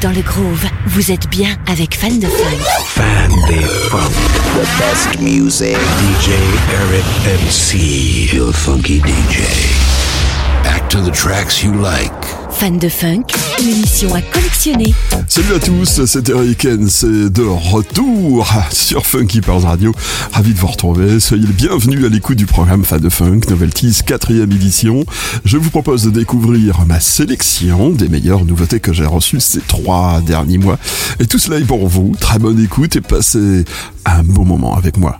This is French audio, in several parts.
dans le groove. Vous êtes bien avec Fan de Funk. Fan de Funk. The best music. DJ Eric MC. Your funky DJ. Back to the tracks you like. Fan de funk, une émission à collectionner. Salut à tous, c'est Eric c'est de retour sur Funky Pearls Radio. Ravi de vous retrouver, soyez le bienvenu à l'écoute du programme Fan de Funk, Novelties 4ème édition. Je vous propose de découvrir ma sélection des meilleures nouveautés que j'ai reçues ces trois derniers mois. Et tout cela est pour vous, très bonne écoute et passez un bon moment avec moi.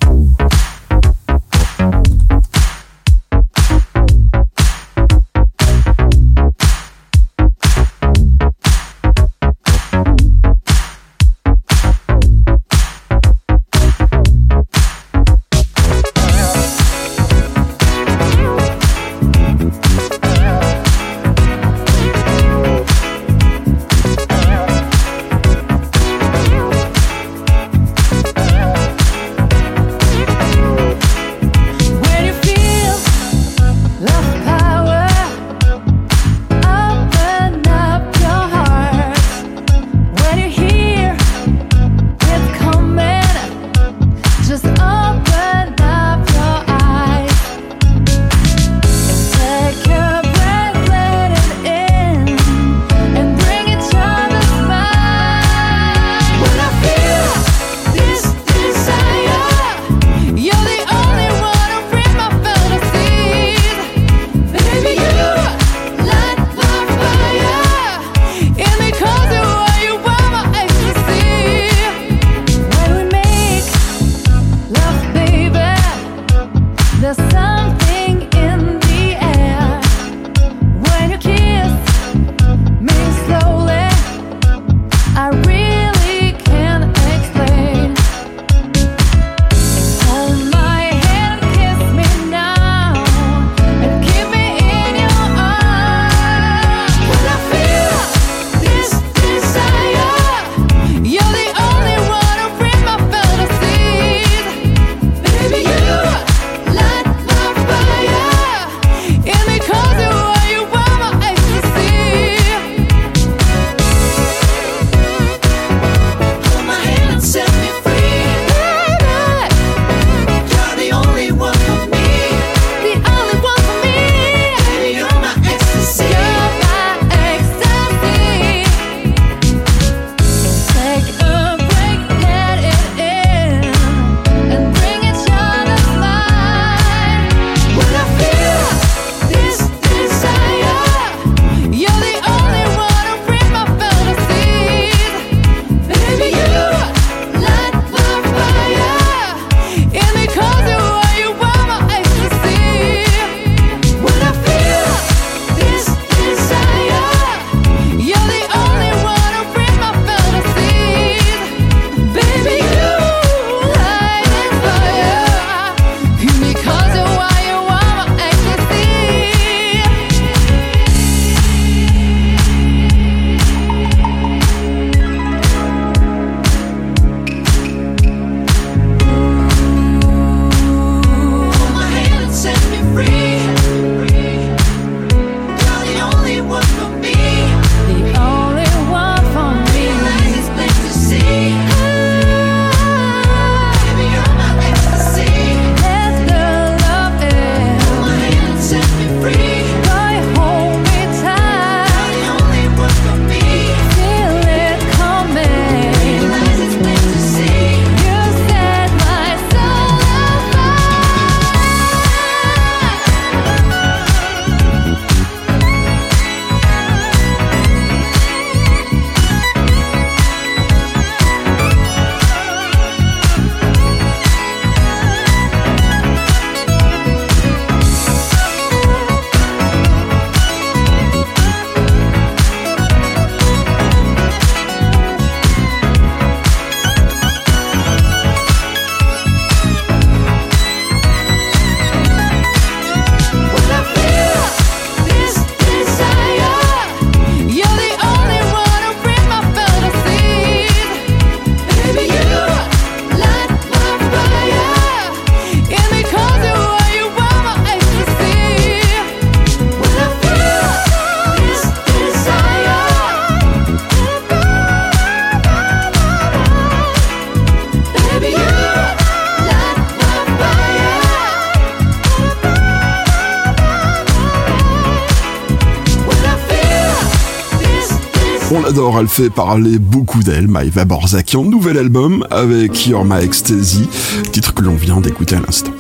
Elle fait parler beaucoup d'elle, Maïva Borzakian, nouvel album avec Your My Ecstasy, titre que l'on vient d'écouter à l'instant.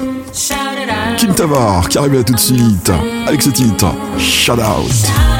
Kim Tavar qui arrive là tout de suite avec ce titre, Shout Out.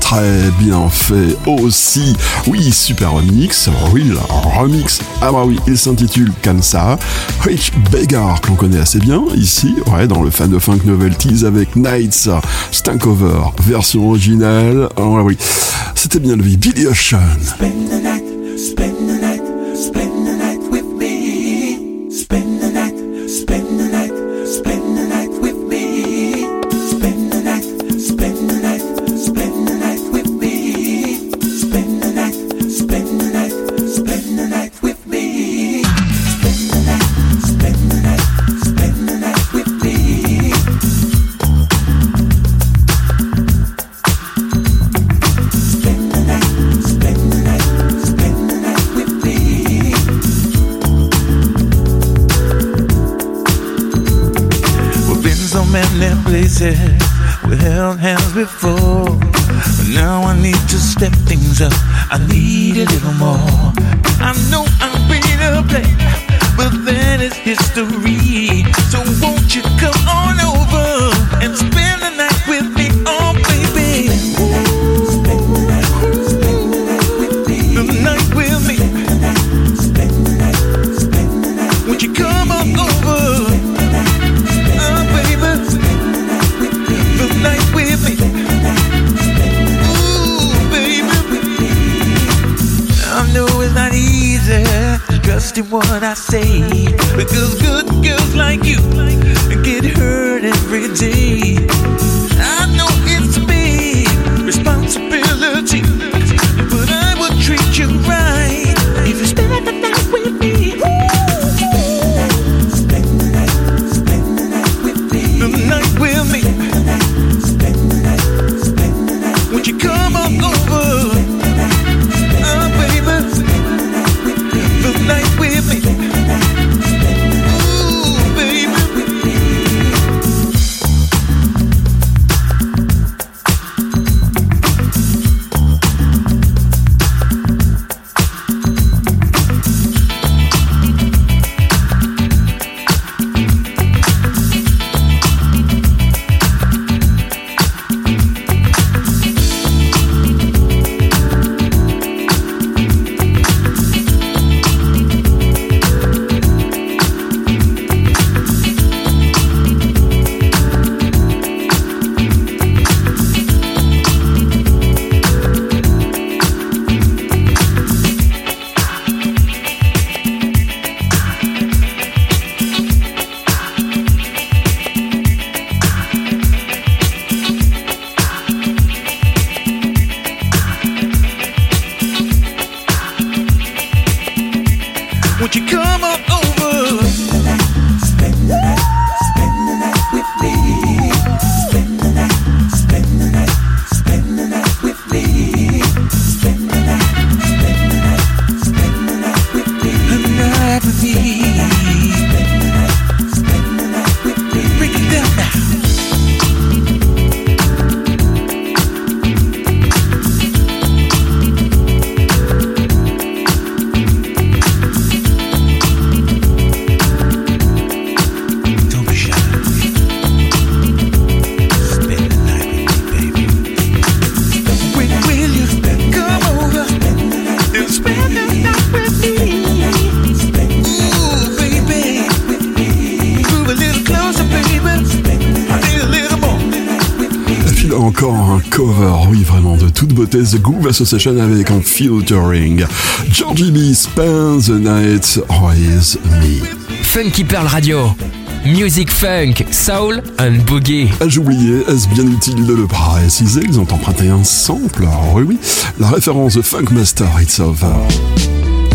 Très bien fait aussi. Oui, super remix, oui, remix, ah bah oui, il s'intitule comme ça. Rich Beggar, qu'on connaît assez bien ici, ouais, dans le fan de funk novelties avec Nights, Stankover, version originale, ouais, oui, c'était bien lui, Billy Ocean. Association avec un filtering. Georgie B. Spend the Night with Me. Funky Pearl Radio. Music funk, soul and boogie. Ai-je oublié, est-ce bien utile de le préciser? Ils ont emprunté un sample, oui oui, la référence de Funk Master It's Over.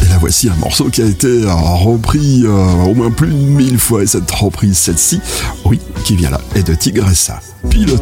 Et là voici un morceau qui a été euh, repris euh, au moins plus de mille fois, et cette reprise, celle-ci, oui, qui vient là, est de Tigressa. Pilot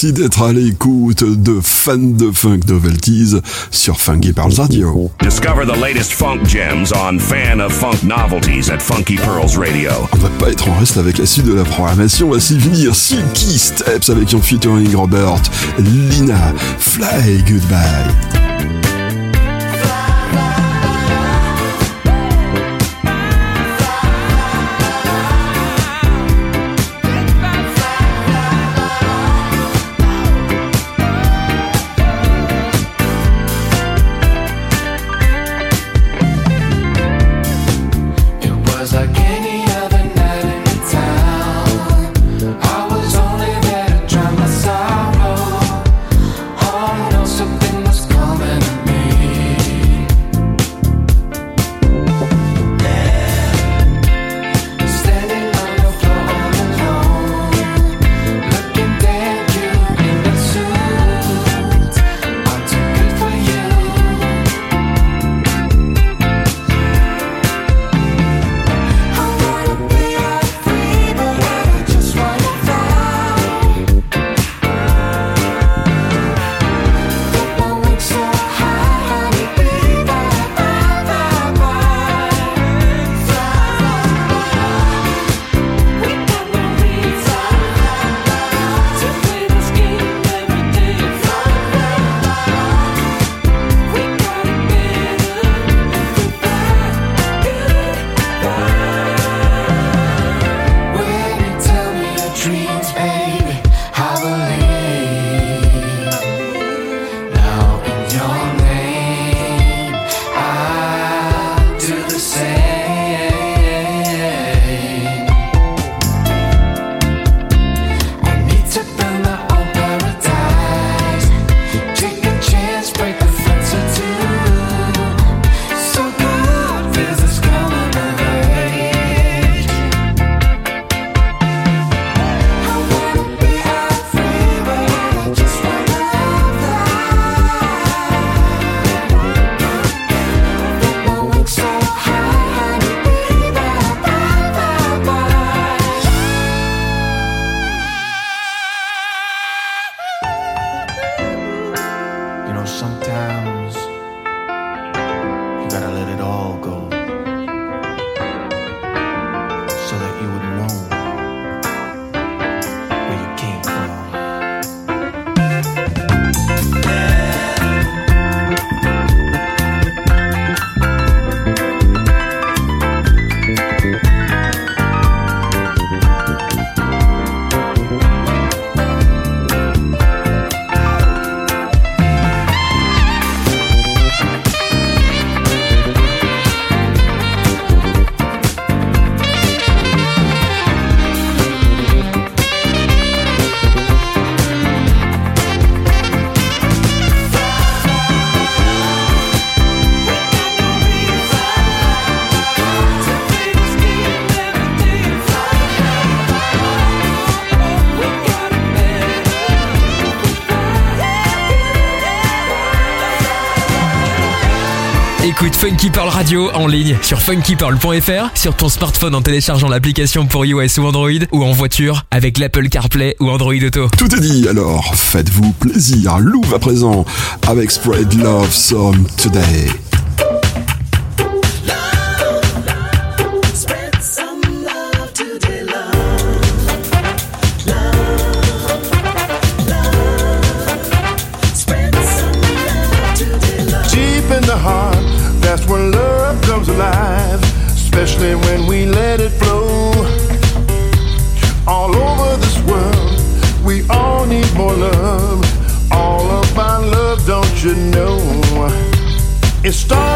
Merci d'être à l'écoute de fans de funk novelties sur Funky Pearls Radio. Discover the latest funk gems on Fan of Funk Novelties at Funky Pearls Radio. On va pas être en reste avec la suite de la programmation. On va s'y venir. Silky Steps avec un featuring Robert, Lina, Fly Goodbye. Funky Pearl Radio en ligne sur funkypearl.fr, sur ton smartphone en téléchargeant l'application pour iOS ou Android, ou en voiture avec l'Apple CarPlay ou Android Auto. Tout est dit, alors faites-vous plaisir. Louvre à présent avec Spread Love Song Today. It starts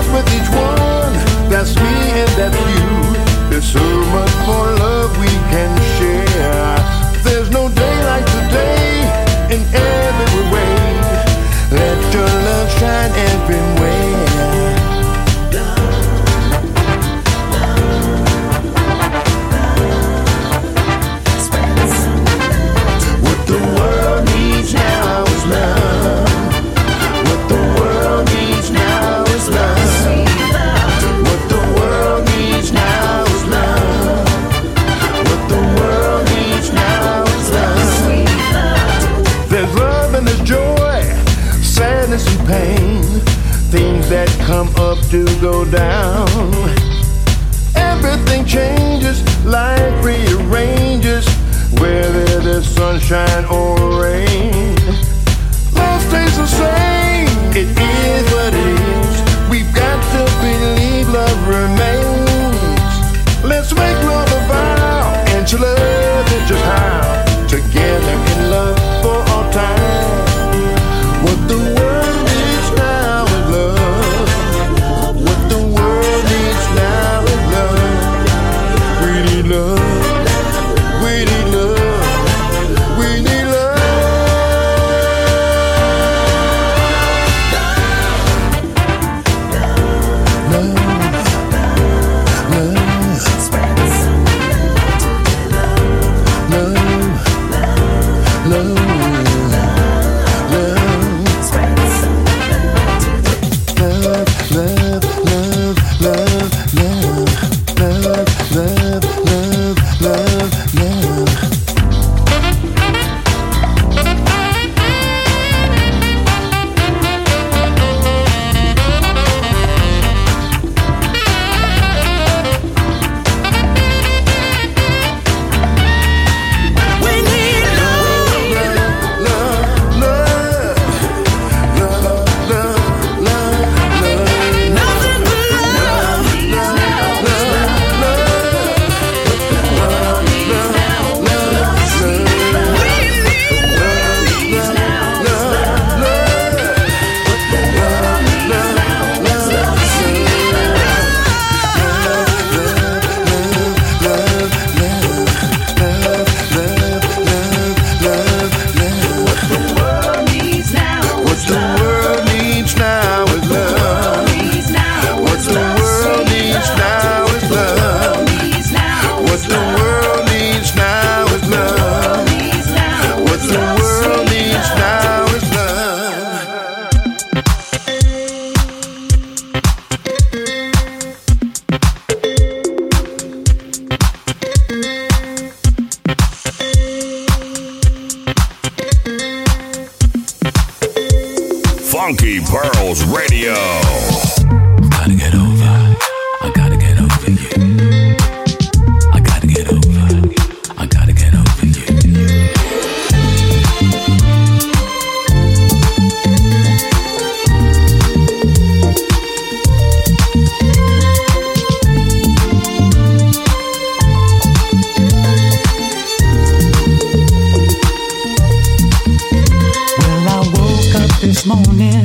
this morning.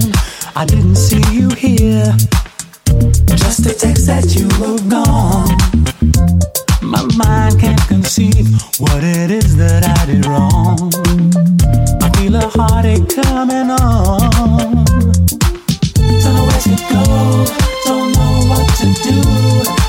I didn't see you here. Just a text that you were gone. My mind can't conceive what it is that I did wrong. I feel a heartache coming on. Don't know where to go, don't know what to do.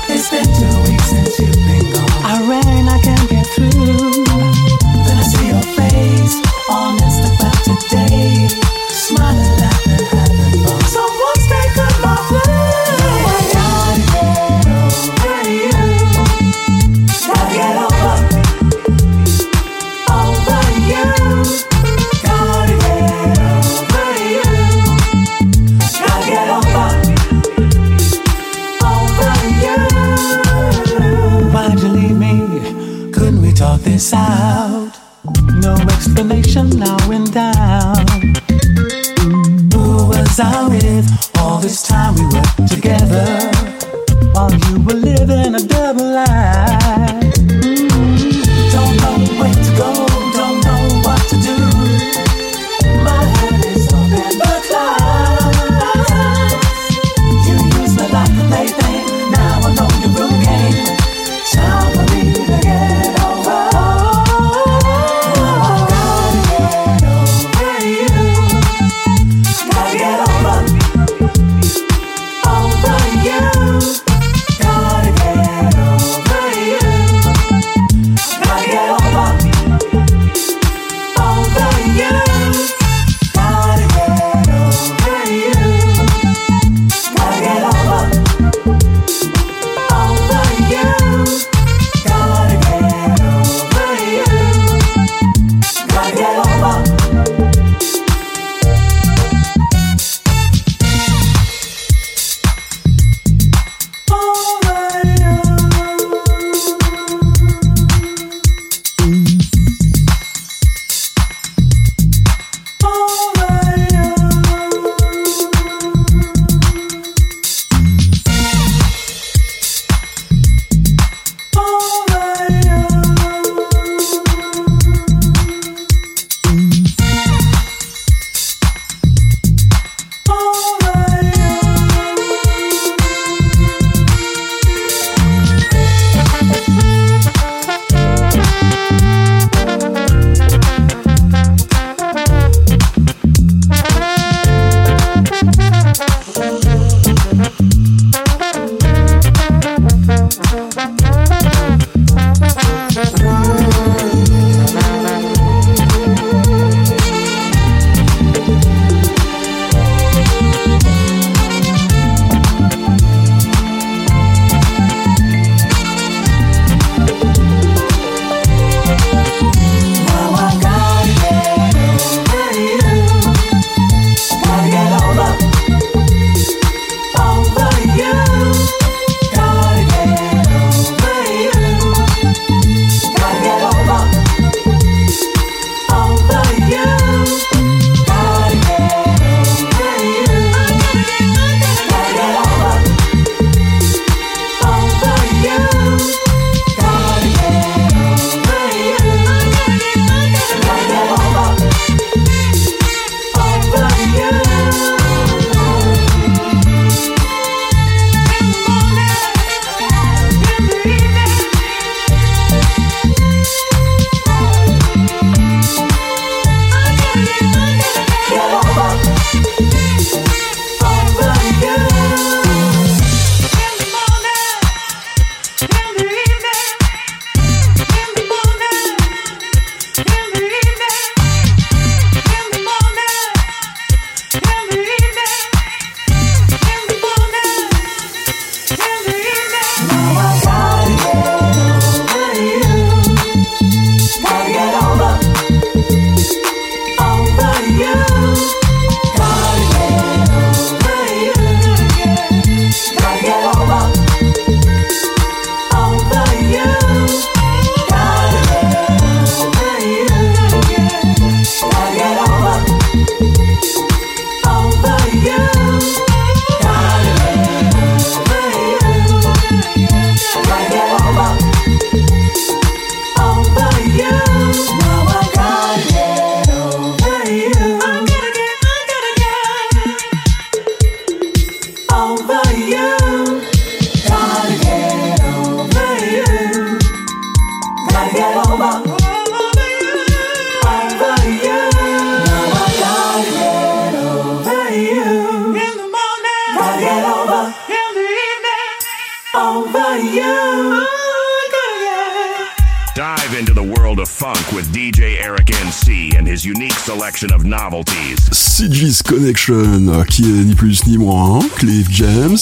Euh, qui est ni plus ni moins hein, Cliff James.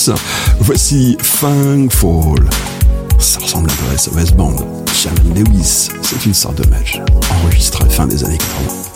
Voici Fangfall. Ça ressemble à de SOS Band. Shaman Lewis, c'est une sorte de match, enregistré fin des années 80.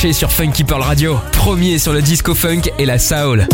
sur Funky Pearl Radio, premier sur le disco funk et la soul.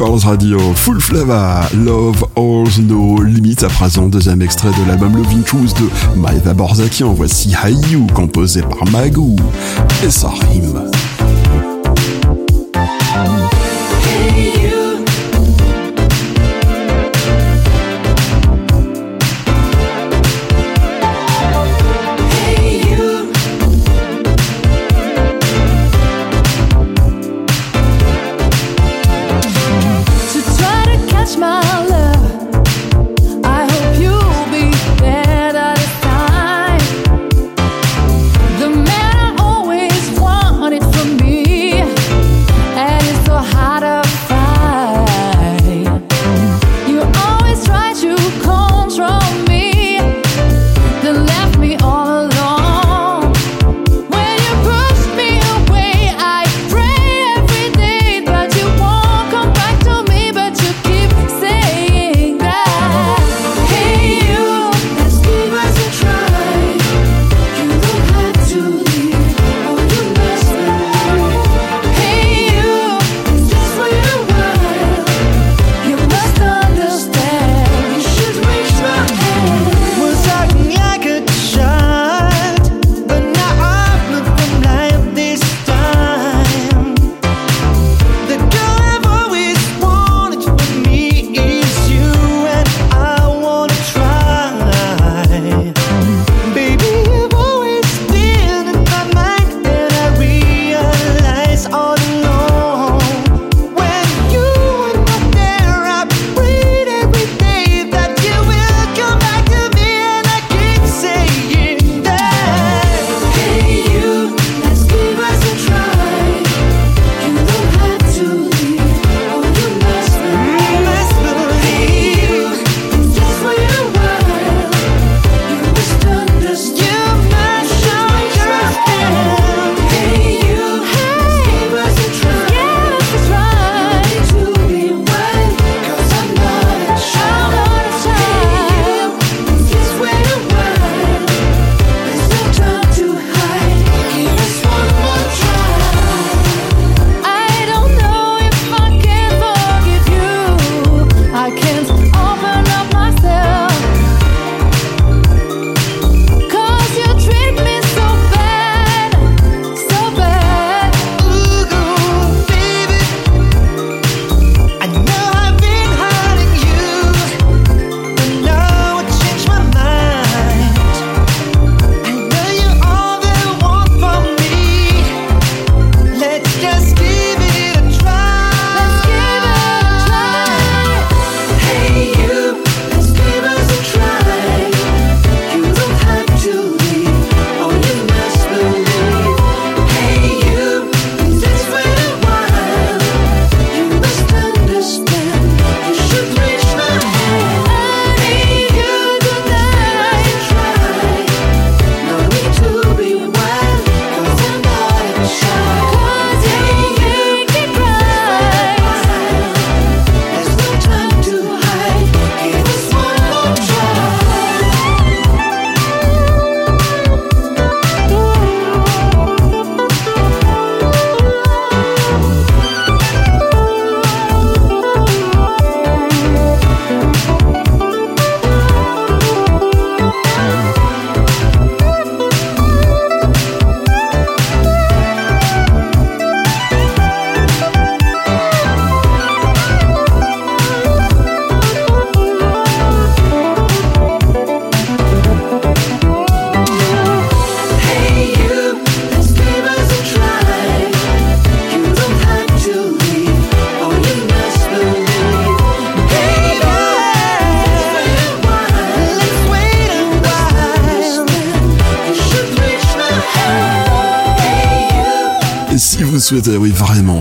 Pulse Radio, Full Flava, Love Holds No Limits, à présent deuxième extrait de l'album Loving Truth de Maïda Borzakian, voici Hayu, composé par Magou et Sarim.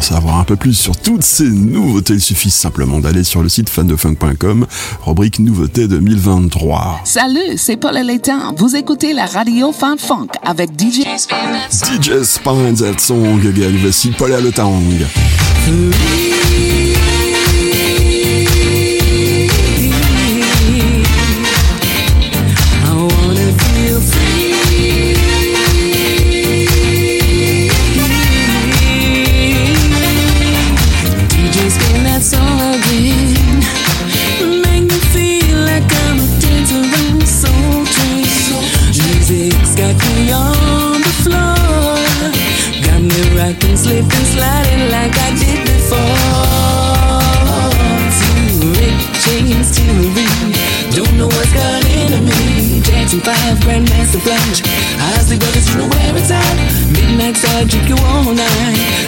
savoir un peu plus sur toutes ces nouveautés, il suffit simplement d'aller sur le site fandefunk.com, rubrique nouveautés 2023. Salut, c'est Paul Elétain. Vous écoutez la radio Fan Funk avec DJ Spine. DJ Spine, that song. Voici Paul Elétain. some plunge. Eyes the buggers, you know where it's at. Midnight side, drink you all night.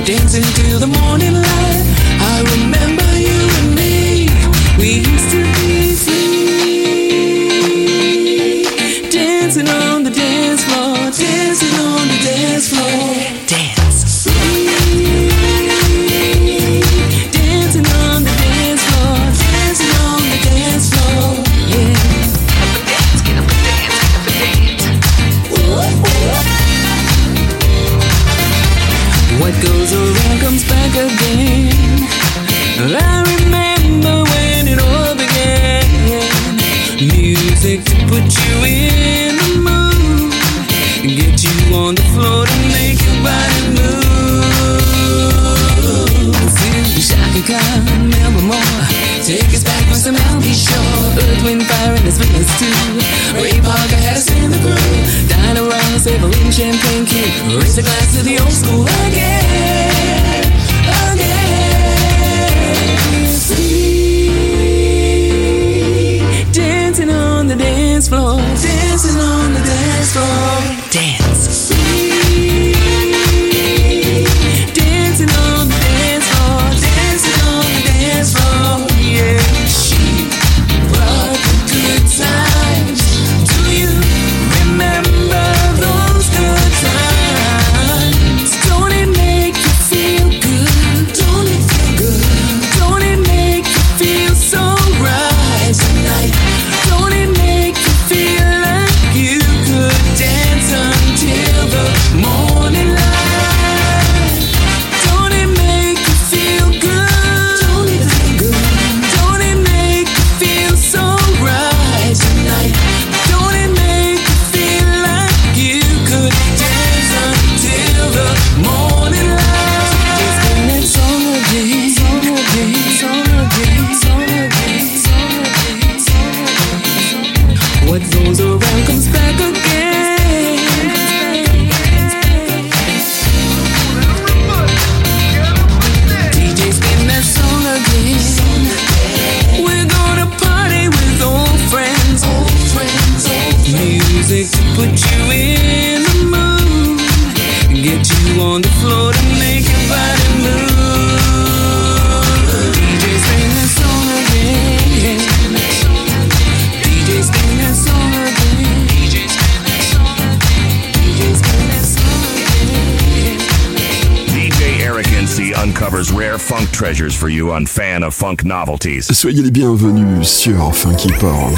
fan of funk novelties. Soyez les bienvenus sur Funky Ports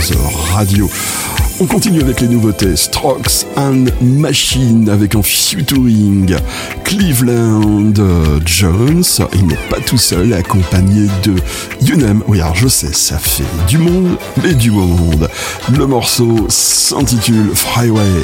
Radio. On continue avec les nouveautés Strokes and Machine avec un featuring Cleveland Jones. Il n'est pas tout seul, accompagné de Younem. Oui, alors je sais, ça fait du monde, mais du monde. Le morceau s'intitule Freeway.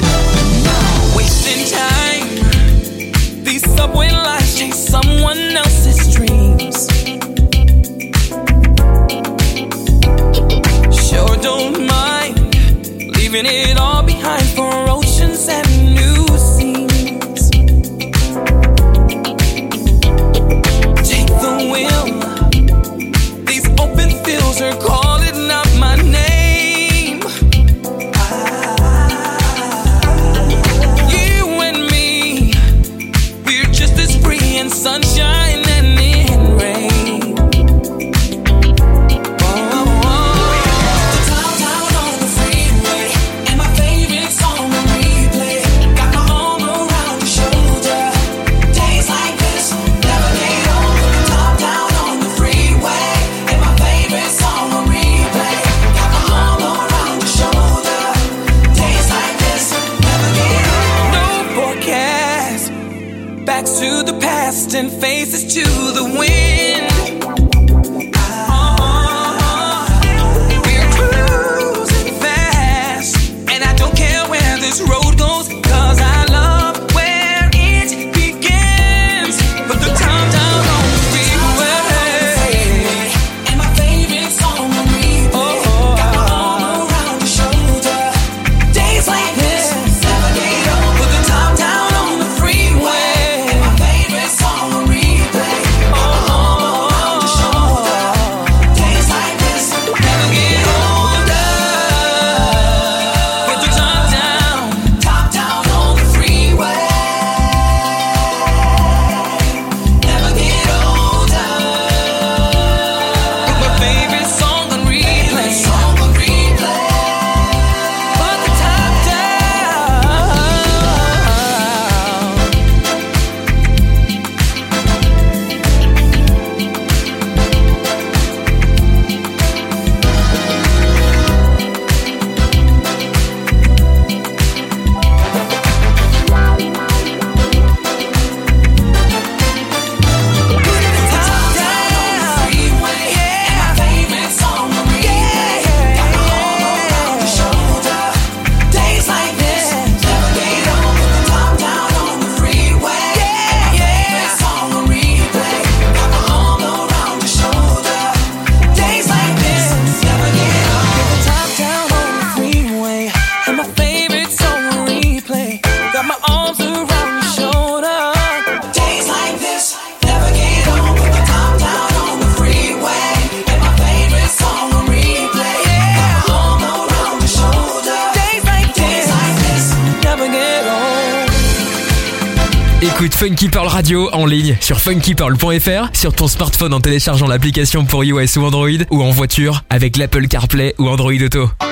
funkypearl.fr, sur ton smartphone en téléchargeant l'application pour iOS ou Android, ou en voiture avec l'Apple CarPlay ou Android Auto.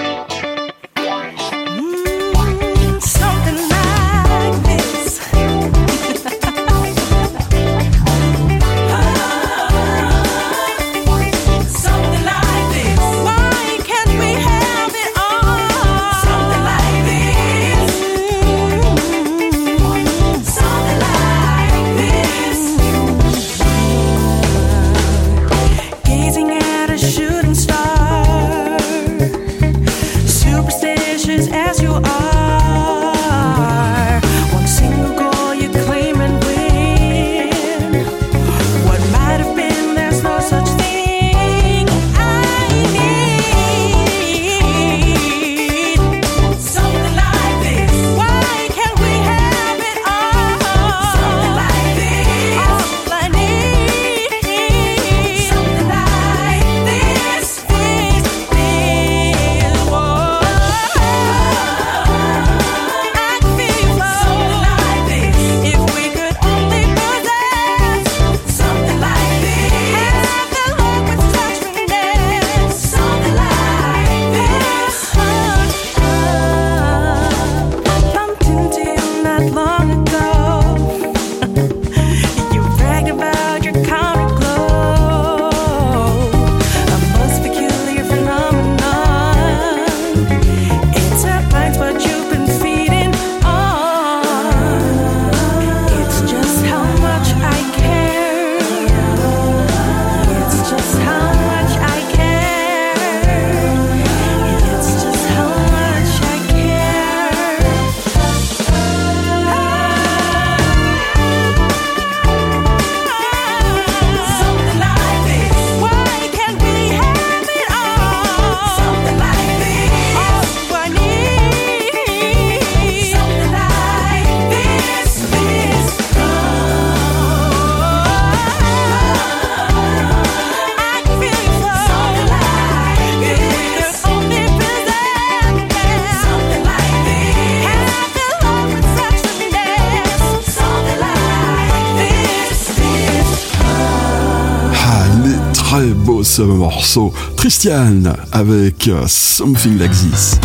ce morceau Christian avec euh, Something Like This.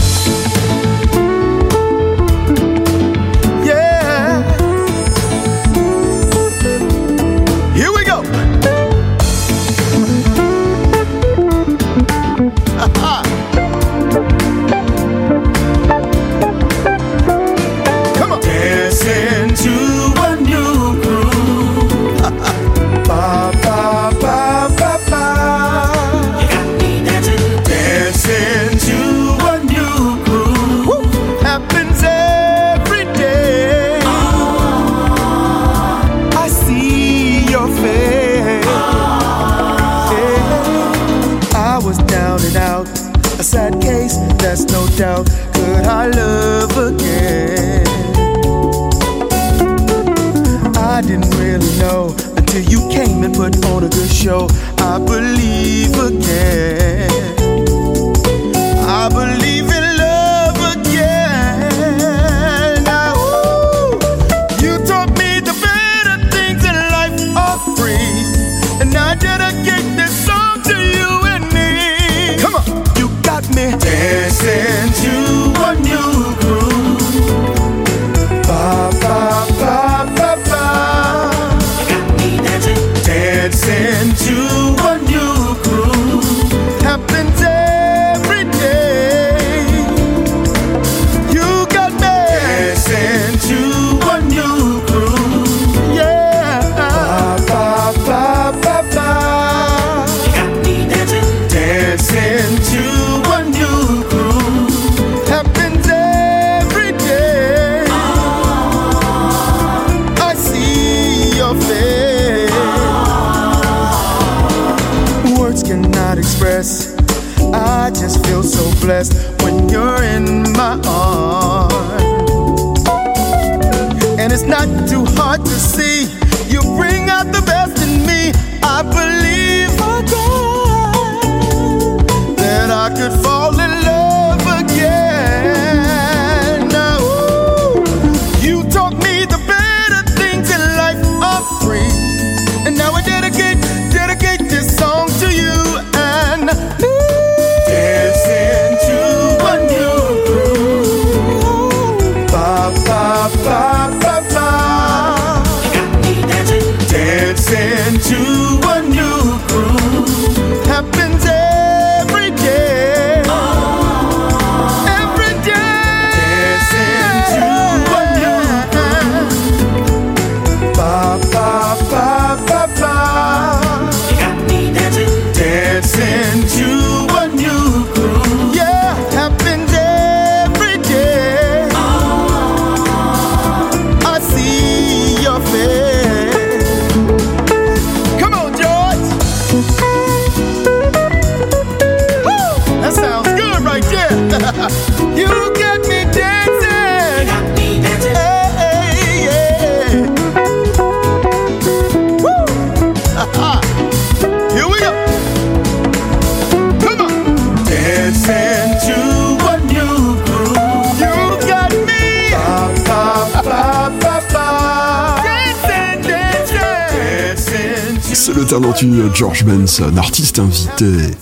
talentueux George Benson, artiste invité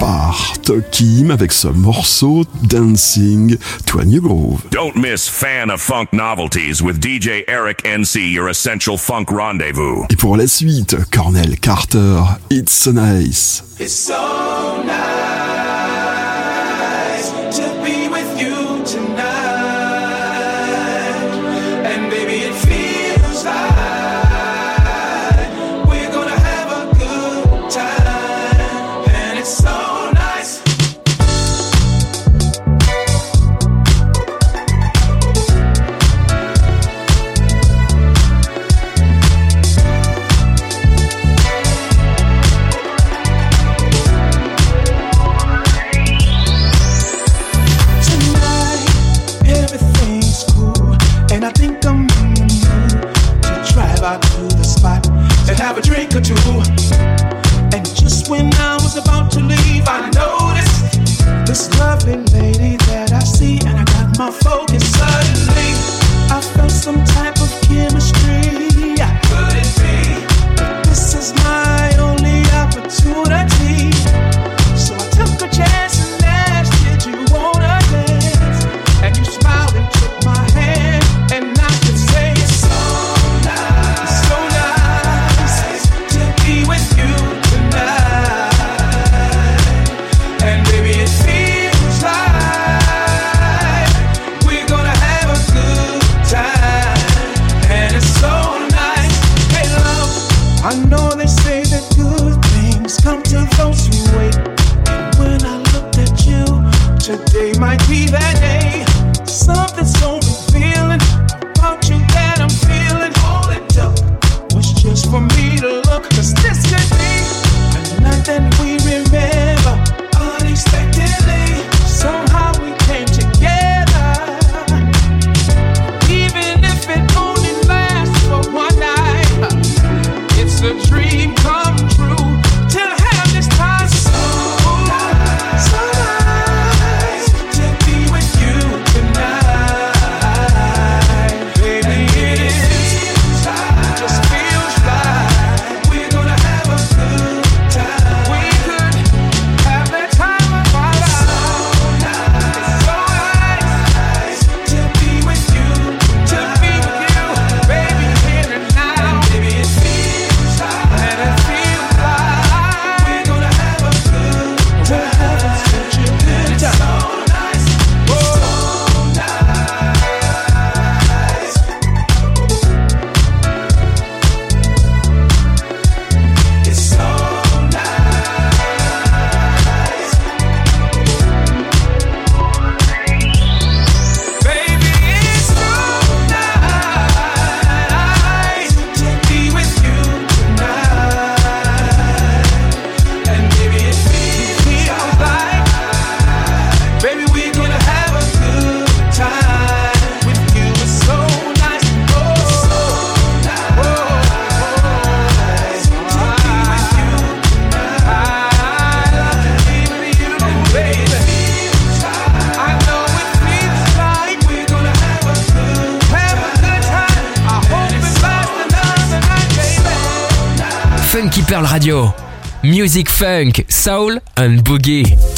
par Tokim avec ce morceau Dancing to a New Groove. Don't miss Fan of Funk Novelties with DJ Eric NC, your essential funk rendezvous. Et pour la suite, Cornell Carter, It's so nice. It's so music funk, soul and boogie.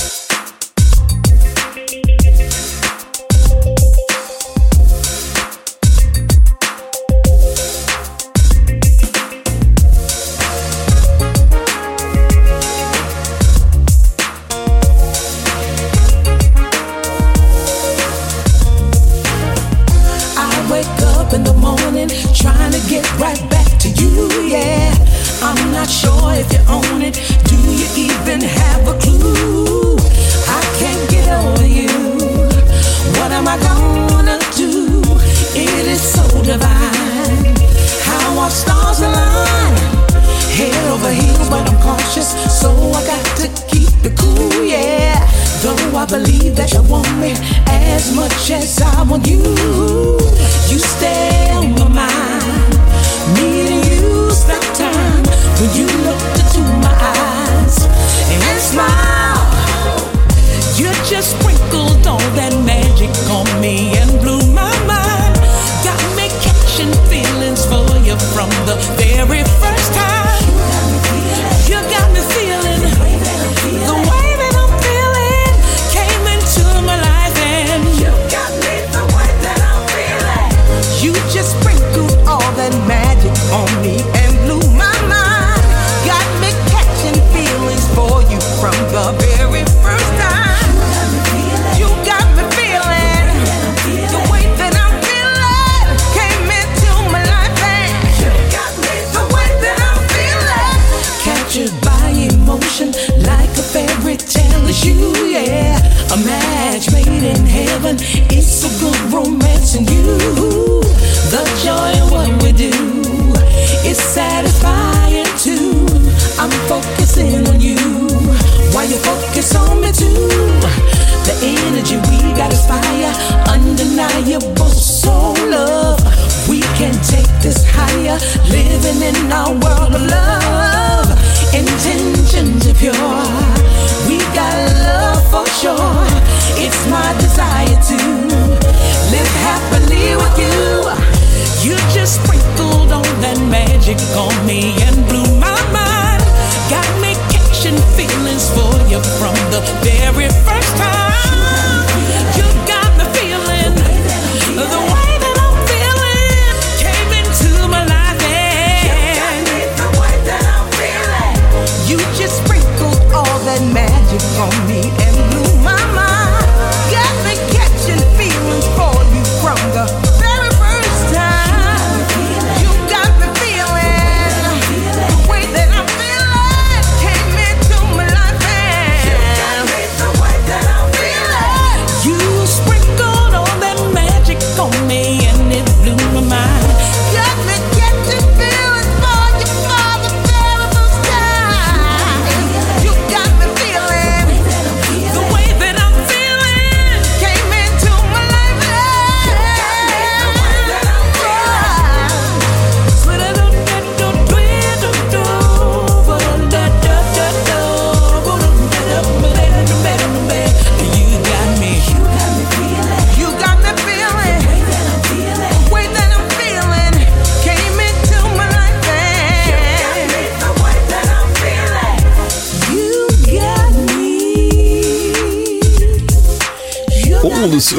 You just sprinkled all that magic on me and blew my mind. Got me catching feelings for you from the very first time.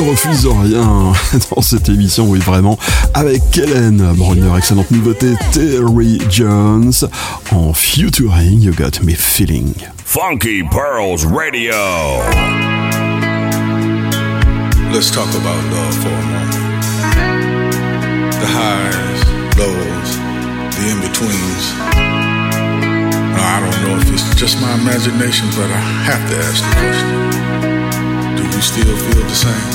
refuse rien dans cette émission, oui vraiment, avec Kellen Brunner, excellente nouveauté, Terry Jones, en featuring You Got Me Feeling. Funky Pearls Radio. Let's talk about love for a moment. The highs, lows, the in-betweens. I don't know if it's just my imagination, but I have to ask the question. Do you still feel the same?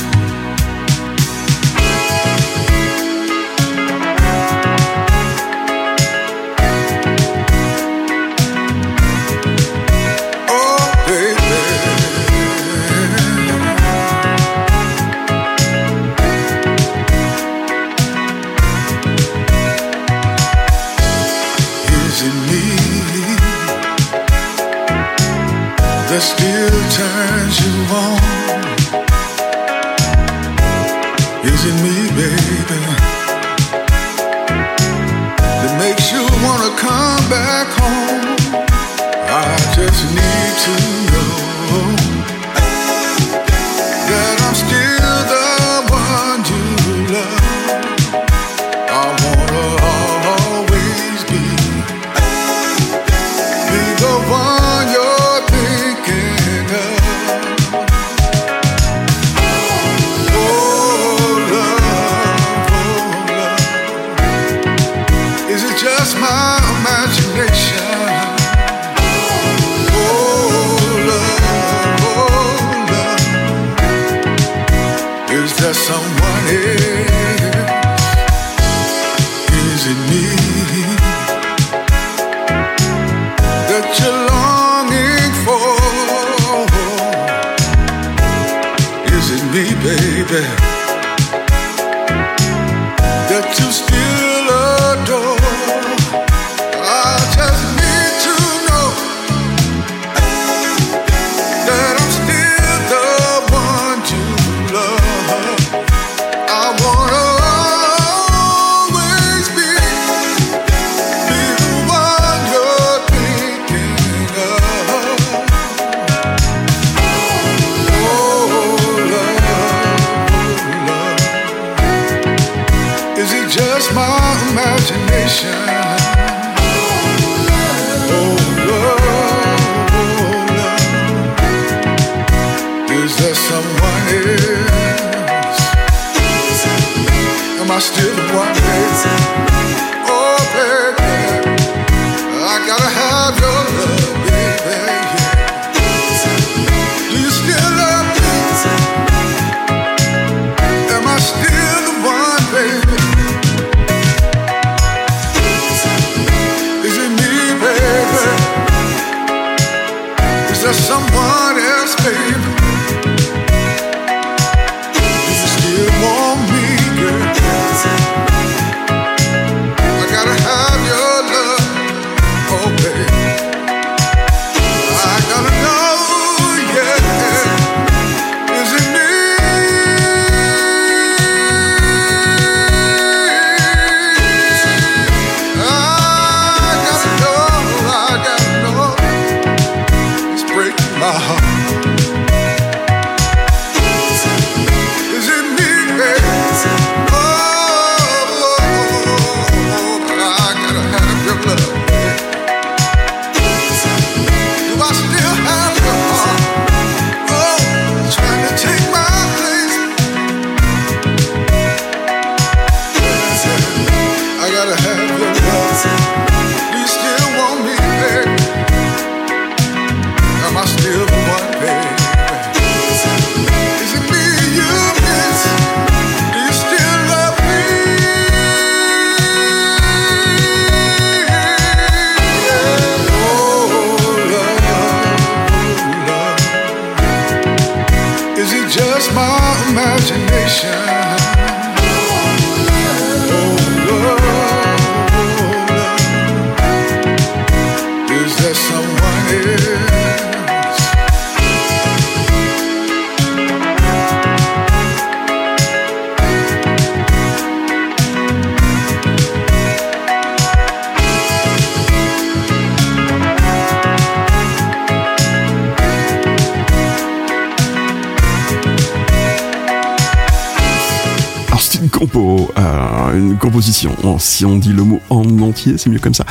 Oh, si on dit le mot en entier, c'est mieux comme ça.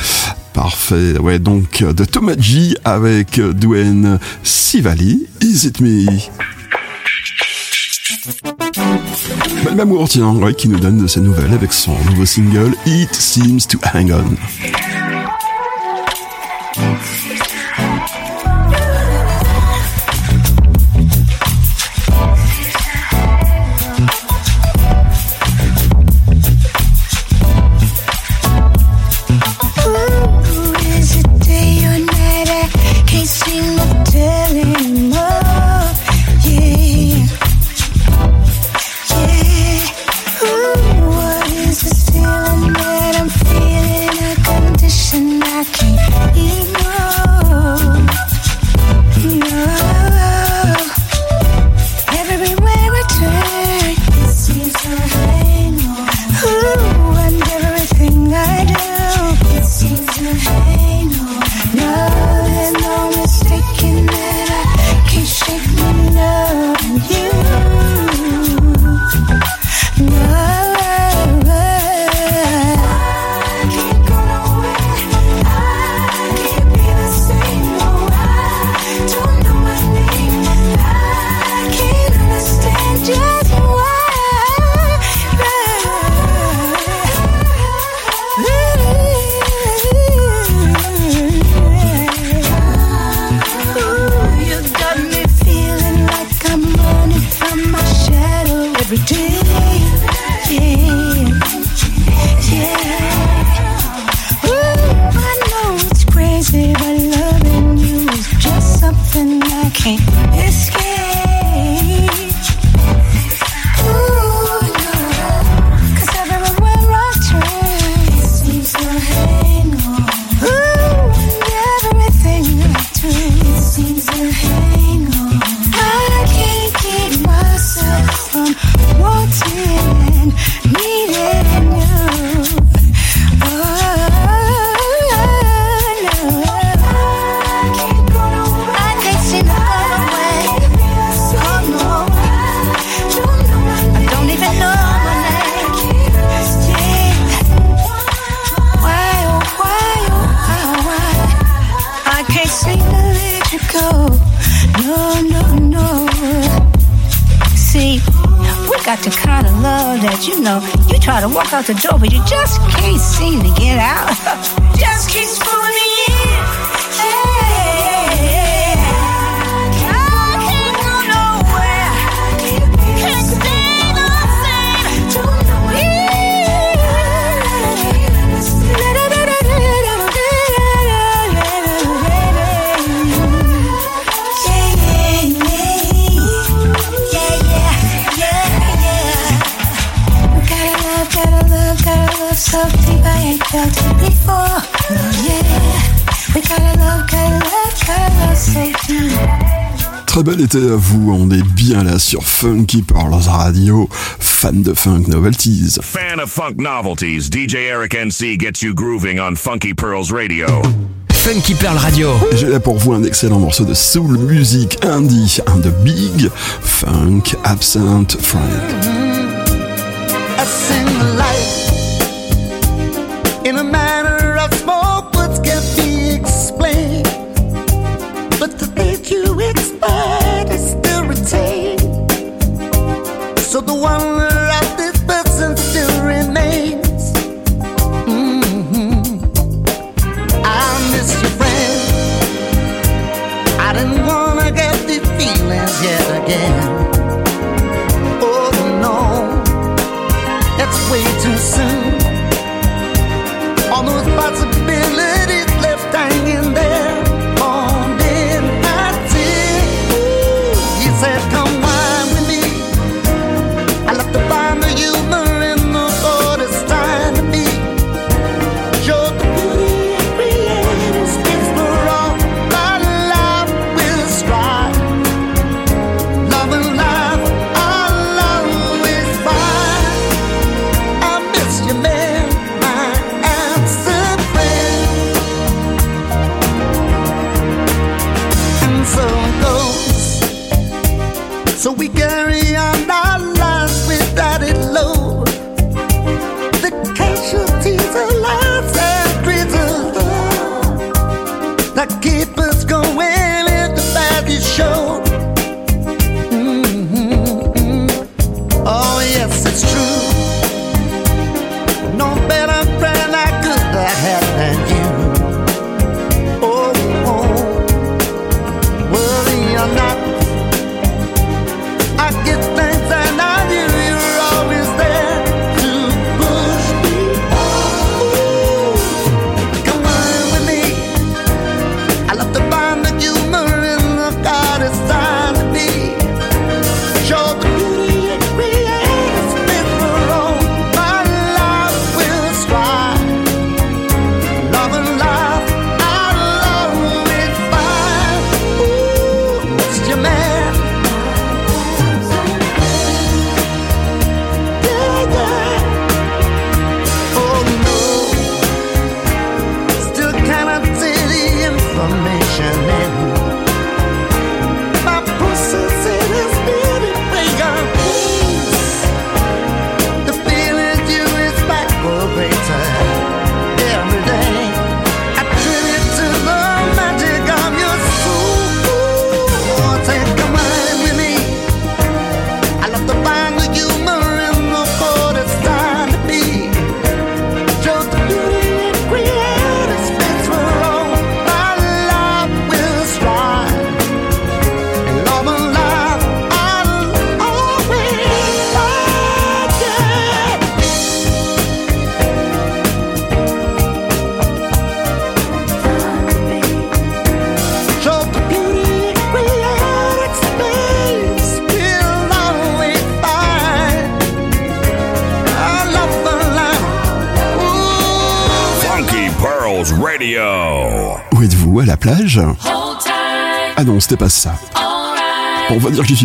Parfait, ouais, donc euh, de Thomas avec euh, Dwayne Sivali, Is It Me? Madame Amour, tiens, qui nous donne de ses nouvelles avec son nouveau single It Seems to Hang On. funky Pearls Radio, fan de funk novelties. Fan of funk novelties, DJ Eric NC gets you grooving on Funky Pearls Radio. Funky Pearl Radio. J'ai là pour vous un excellent morceau de soul music indie, un de Big Funk Absent Frank.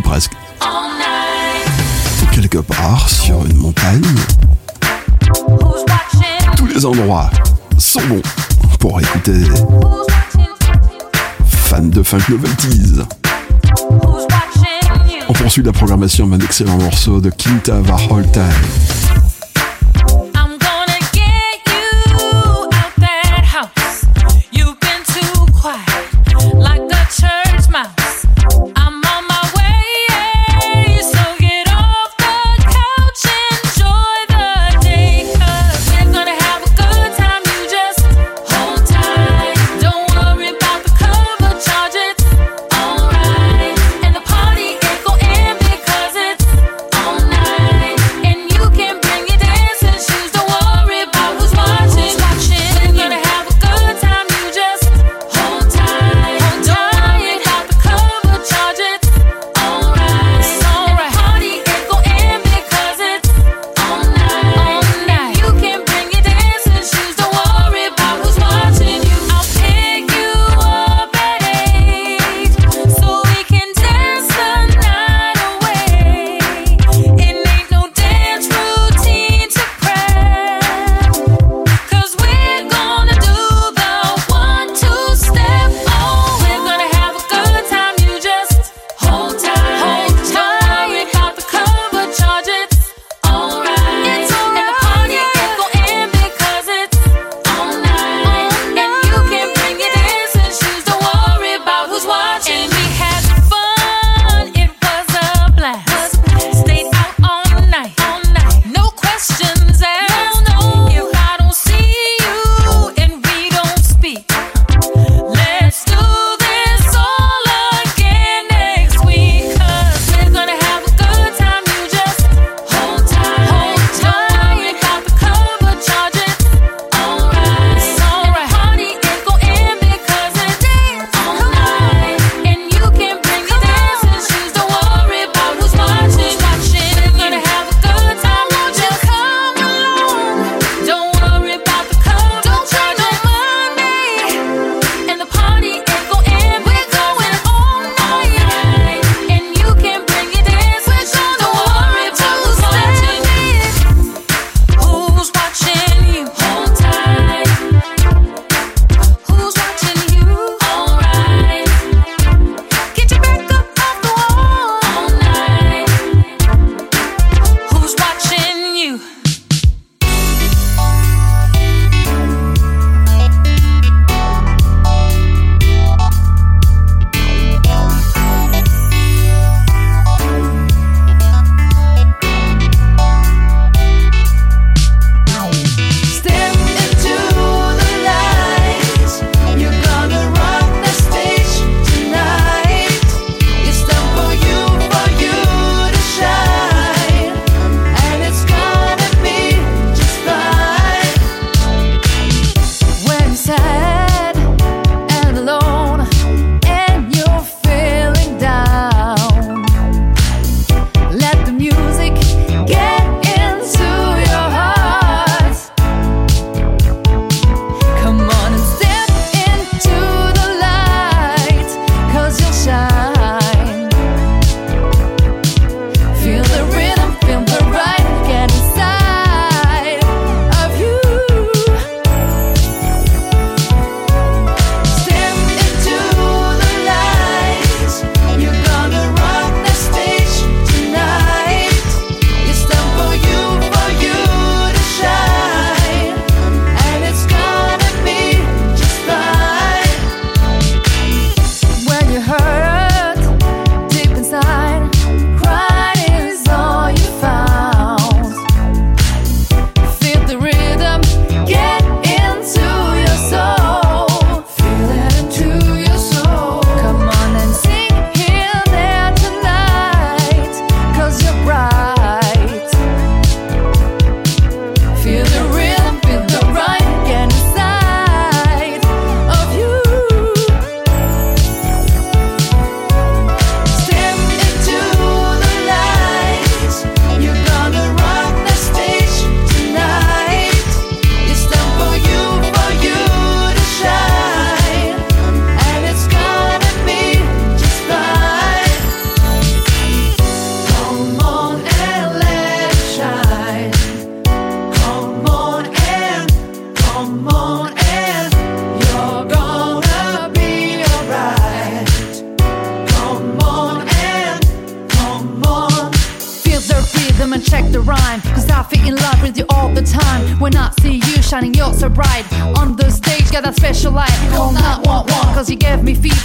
presque. Quelque part sur une montagne, tous les endroits sont bons pour écouter fans de funk novelties. On poursuit la programmation d'un excellent morceau de Quinta Varholtime.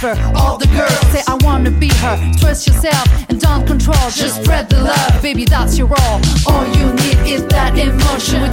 Fever. All the girls say, I wanna be her. Trust yourself and don't control. Just spread the love, baby, that's your role. All you need is that emotion. We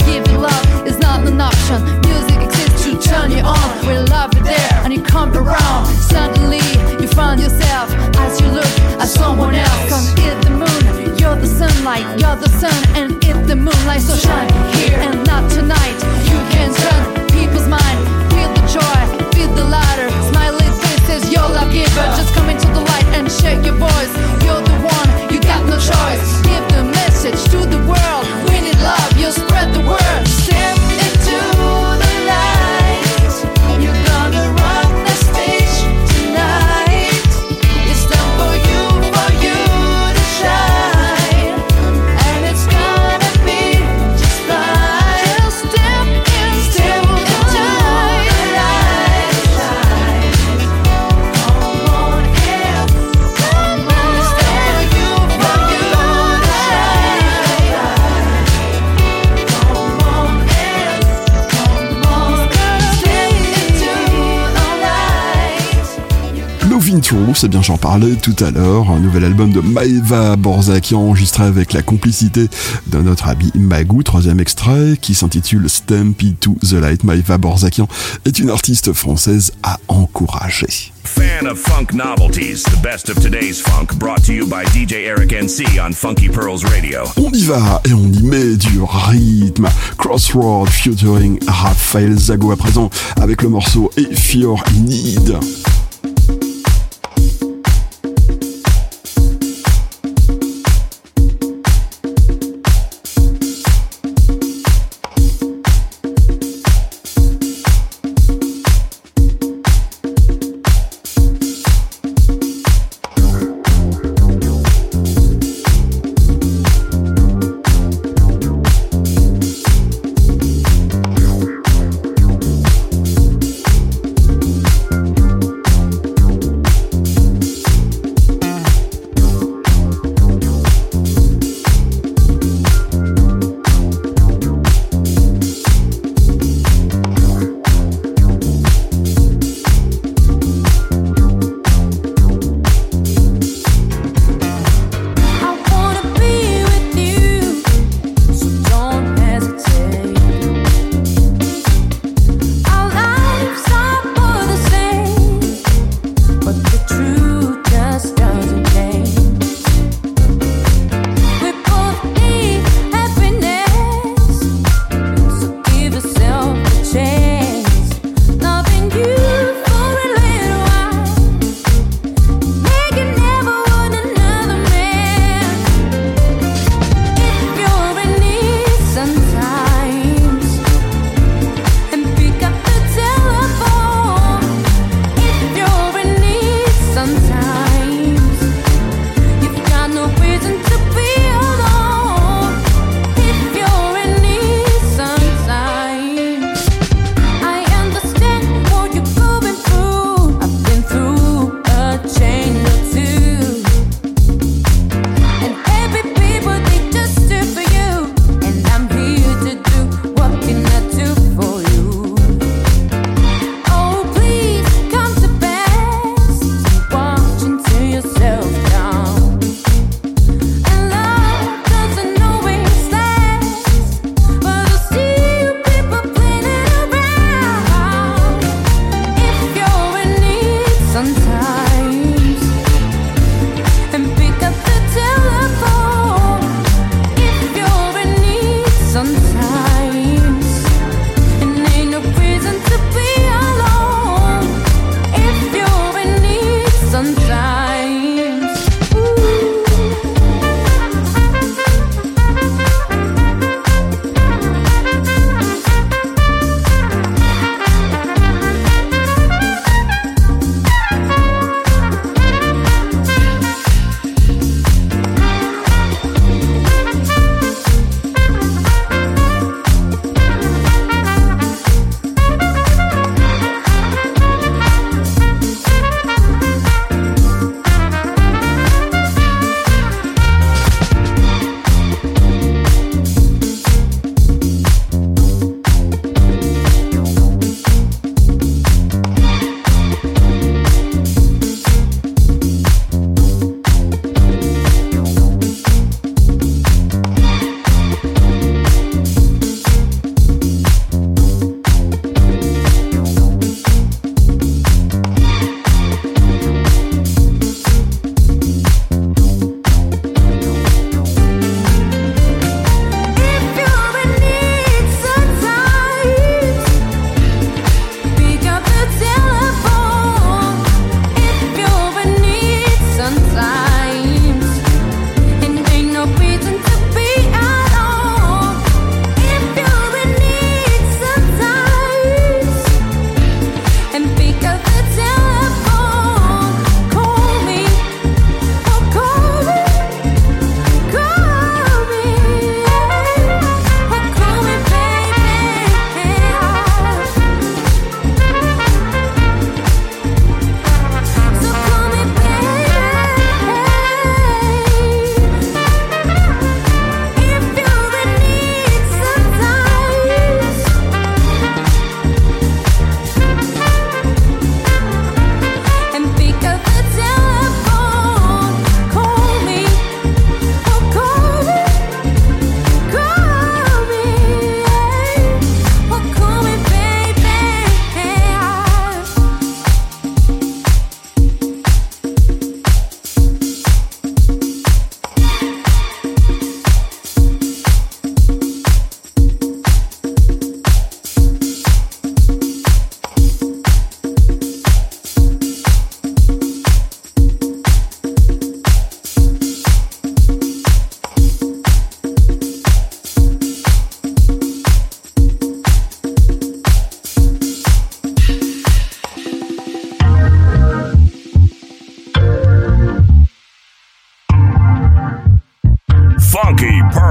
C'est bien j'en parlais tout à l'heure, un nouvel album de Maeva Borzakian enregistré avec la complicité de notre ami Magou, troisième extrait qui s'intitule Stampede to the Light. Maeva Borzakian est une artiste française à encourager. Fan of funk novelties, the best of today's funk, brought to you by DJ Eric NC on Funky Pearls Radio. On y va et on y met du rythme. Crossroad featuring Raphaël Zago à présent avec le morceau If You're in Need.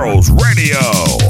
Girls Radio.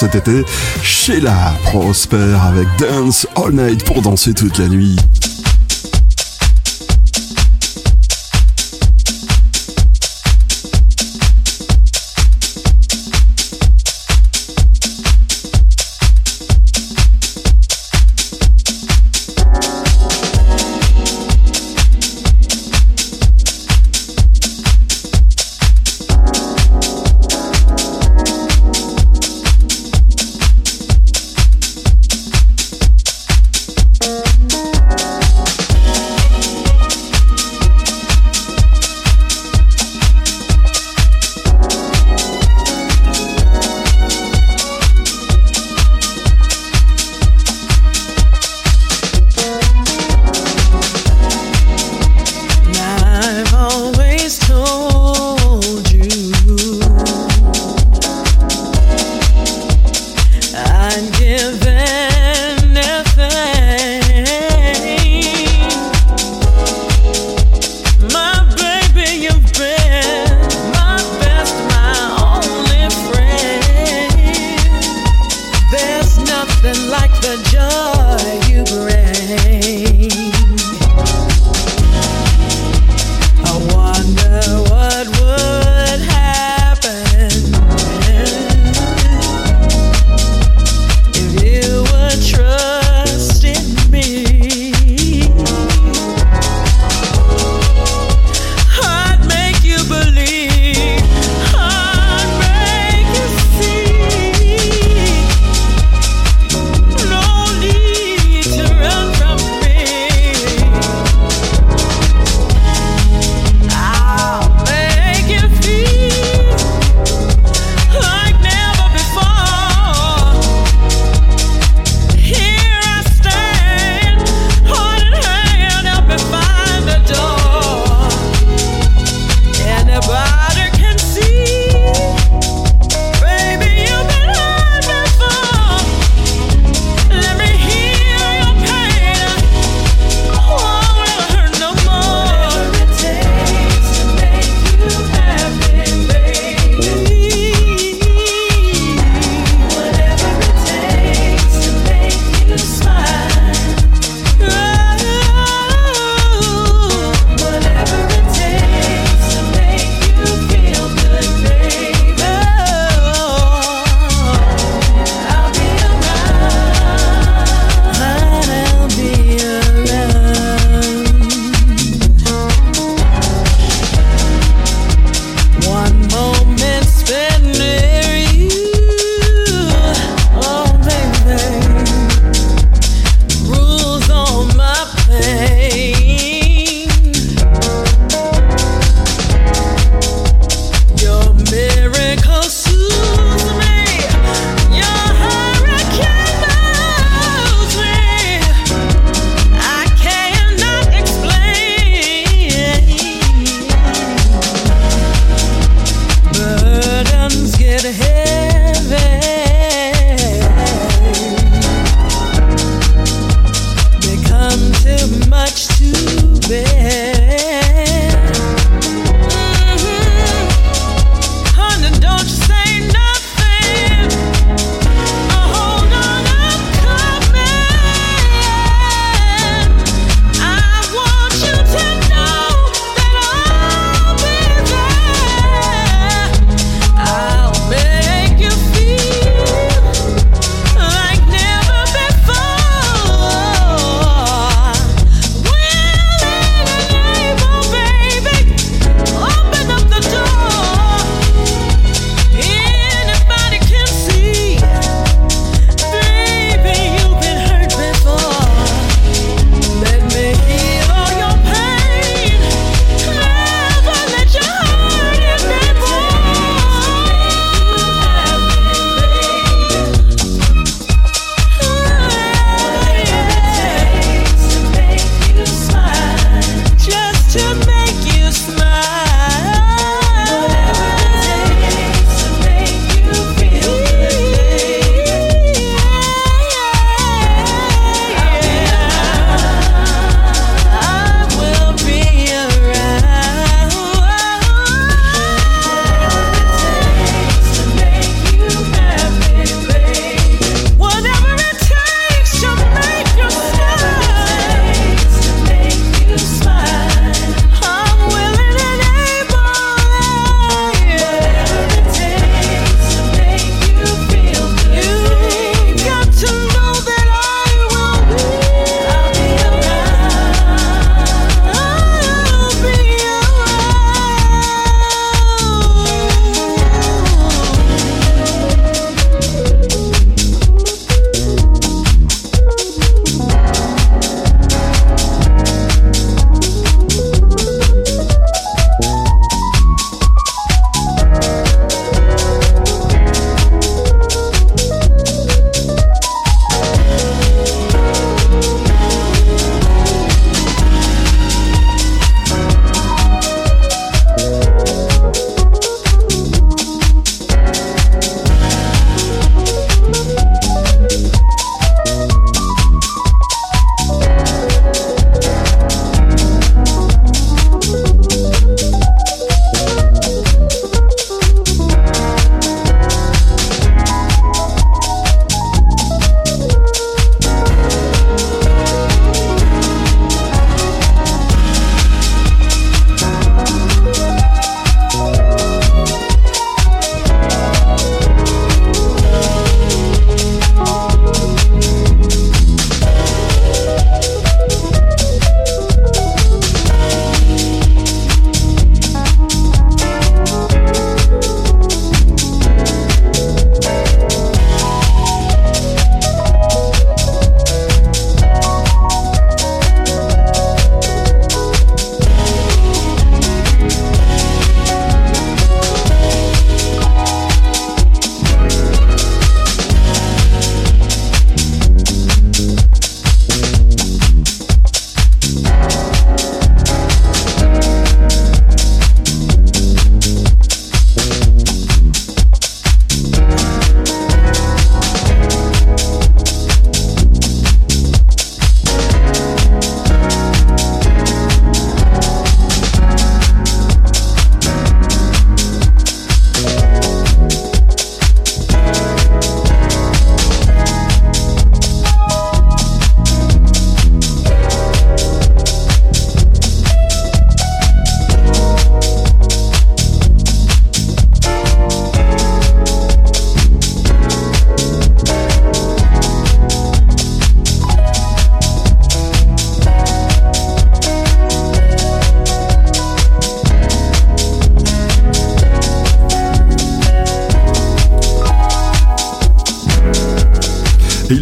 cet été, Sheila Prosper avec Dance All Night pour danser toute la nuit.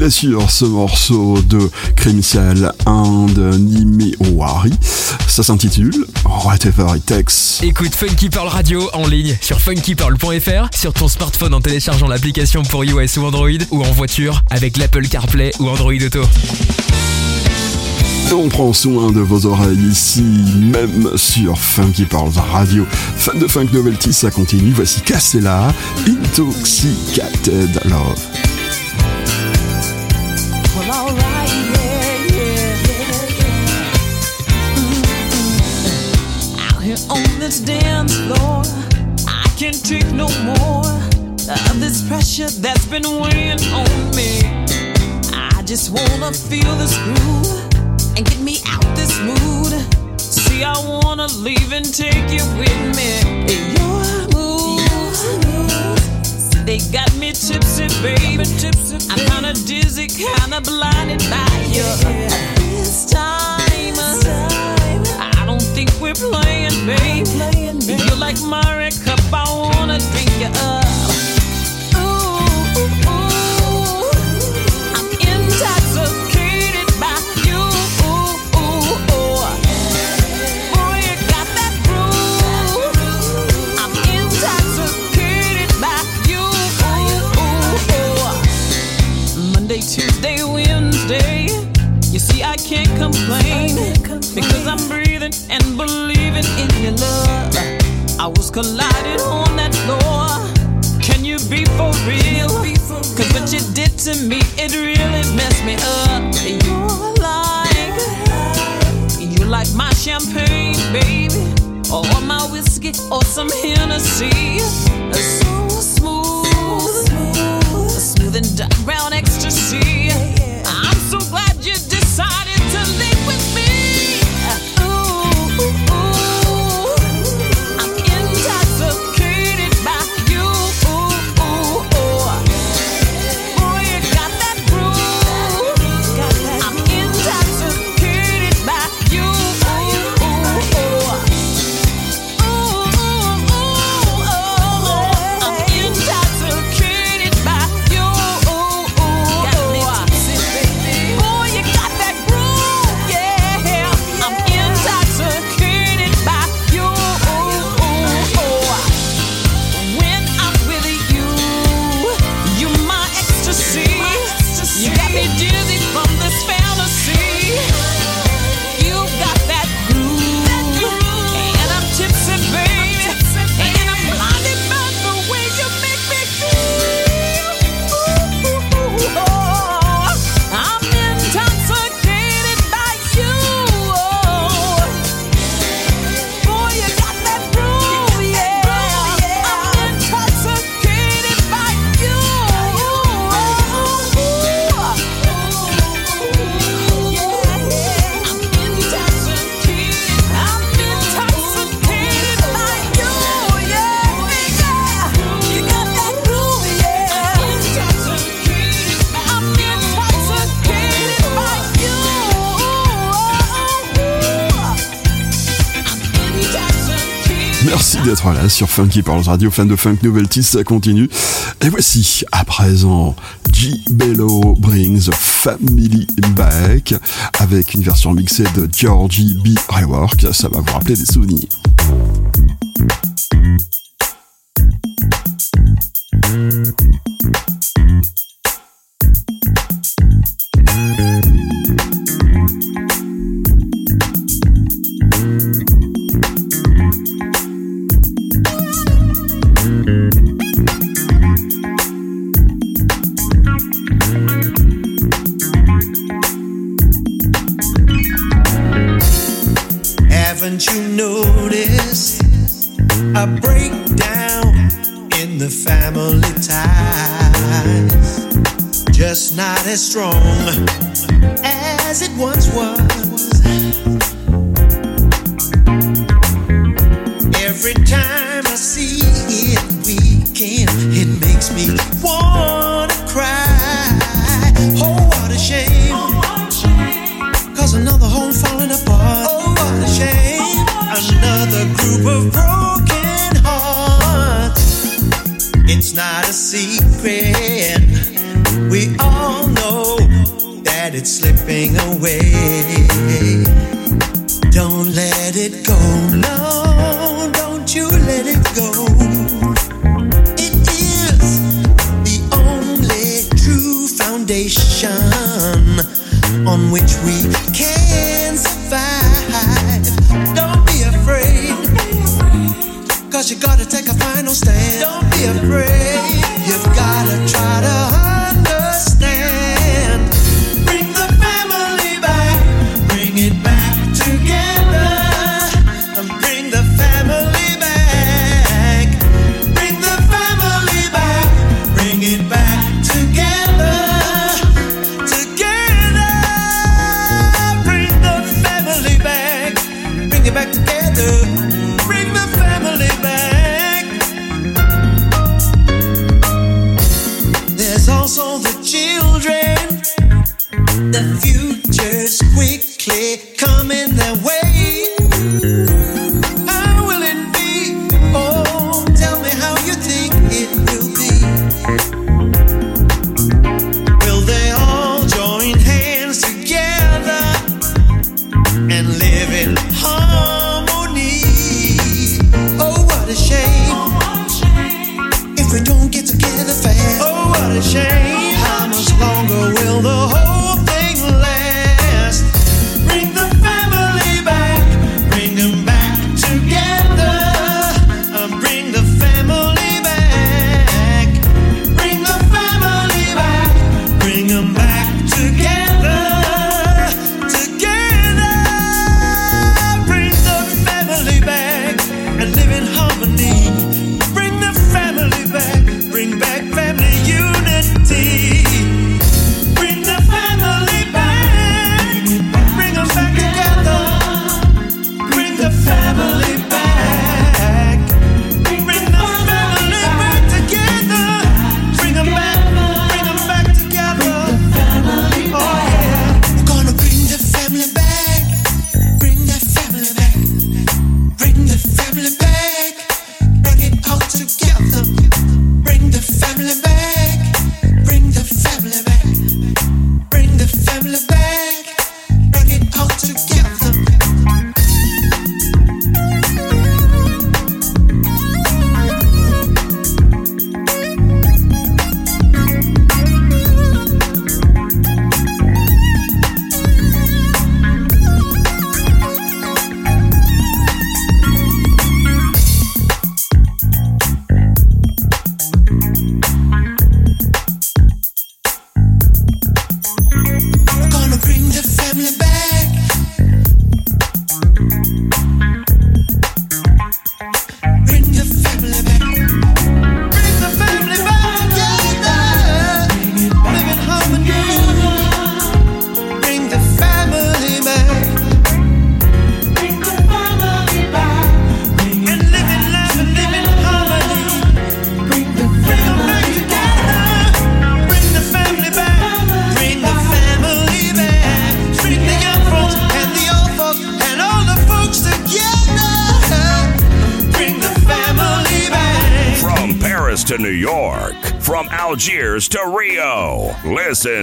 Il assure ce morceau de Crimicial and Nimewari. Ça s'intitule Whatever It Takes. Écoute Funky Pearl Radio en ligne sur funkypearl.fr, sur ton smartphone en téléchargeant l'application pour iOS ou Android, ou en voiture avec l'Apple CarPlay ou Android Auto. On prend soin de vos oreilles ici, même sur Funky Pearls Radio. Fan de Funk Novelty, ça continue. Voici Cassella, Intoxicated Love. Dance floor, I can't take no more of this pressure that's been weighing on me. I just wanna feel this groove and get me out this mood. See, I wanna leave and take you with me. Your moves, they got me tipsy, baby. tipsy. I'm kinda dizzy, kinda blinded by you. This time, we're playing, babe. Playing, babe. You're like my red cup, I wanna drink you up. Tuesday, Wednesday. You see, I can't complain, I can't complain. because I'm breathing and believing in your love. I was collided on that floor. Can you be for real? Cause what you did to me, it really messed me up. You're like, you like my champagne, baby, or my whiskey, or some Hennessy. So smooth, smooth and brown ecstasy. I'm so glad you decided to leave with me. D'être là sur Funky Pearls Radio, fan de Funk Novelty, ça continue. Et voici, à présent, G. Bello brings Family Back avec une version mixée de Georgie B. Rework. Ça va vous rappeler des souvenirs. Strong the family band.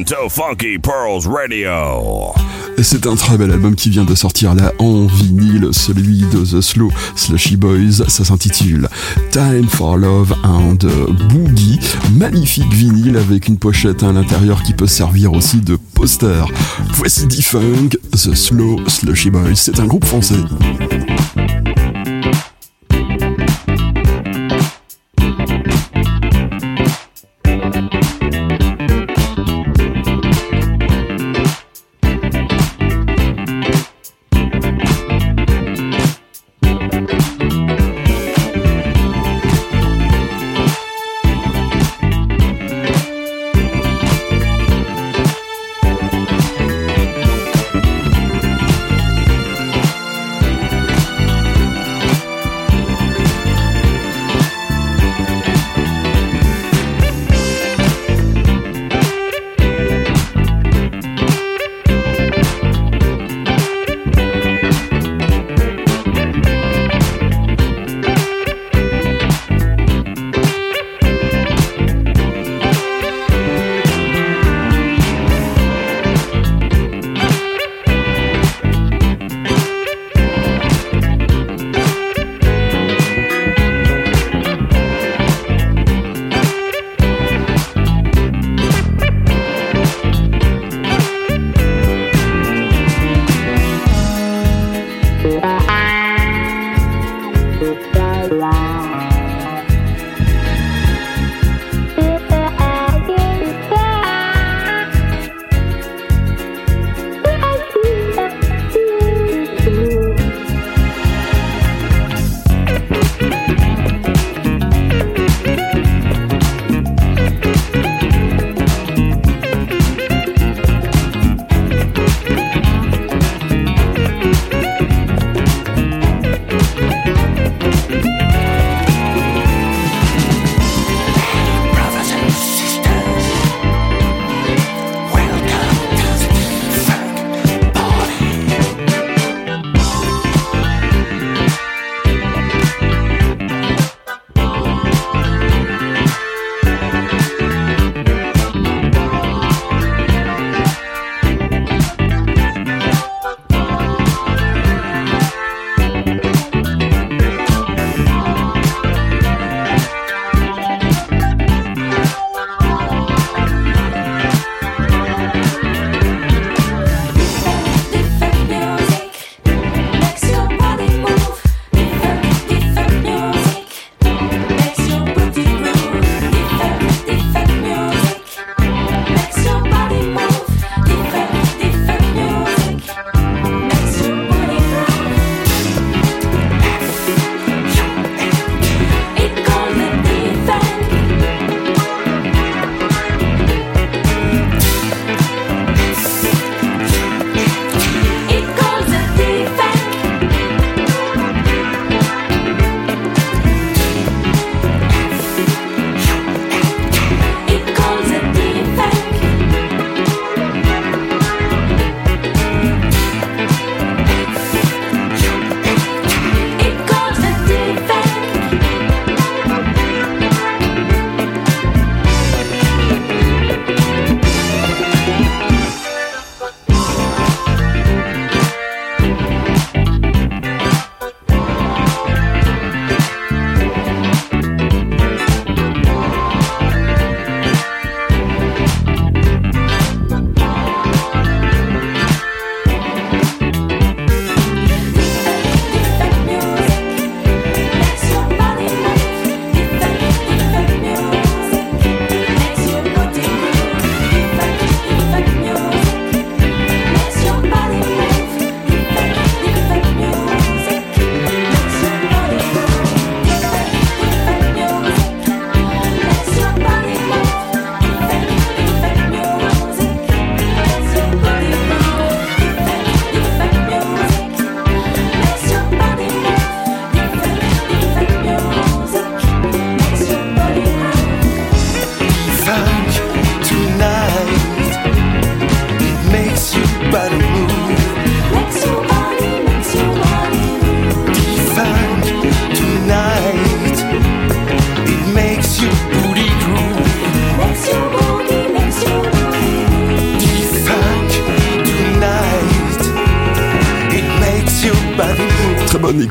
to Funky Pearls Radio. C'est un très bel album qui vient de sortir là en vinyle, celui de The Slow Slushy Boys. Ça s'intitule Time for Love and Boogie. Magnifique vinyle avec une pochette à l'intérieur qui peut servir aussi de poster. Voici D-Funk, The Slow Slushy Boys. C'est un groupe français.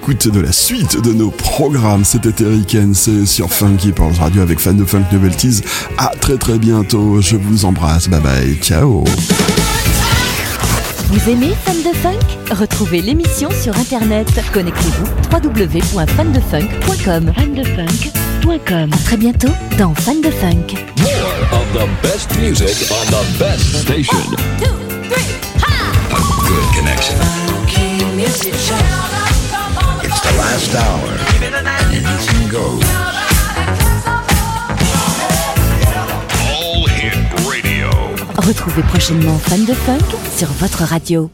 Bonne écoute de la suite de nos programmes. C'était Eric c'est sur Funky Pearls Radio avec fan de Funk Novelties. À très très bientôt. Je vous embrasse. Bye bye. Ciao. Vous aimez Fan de Funk? Retrouvez l'émission sur internet. Connectez-vous www.fandefunk.com. Fandefunk.com. À très bientôt dans Fan de Funk. More of the best music on the best station. A good connection. The last hour. Anything goes. All hit radio. Retrouvez prochainement Fan de Funk sur votre radio.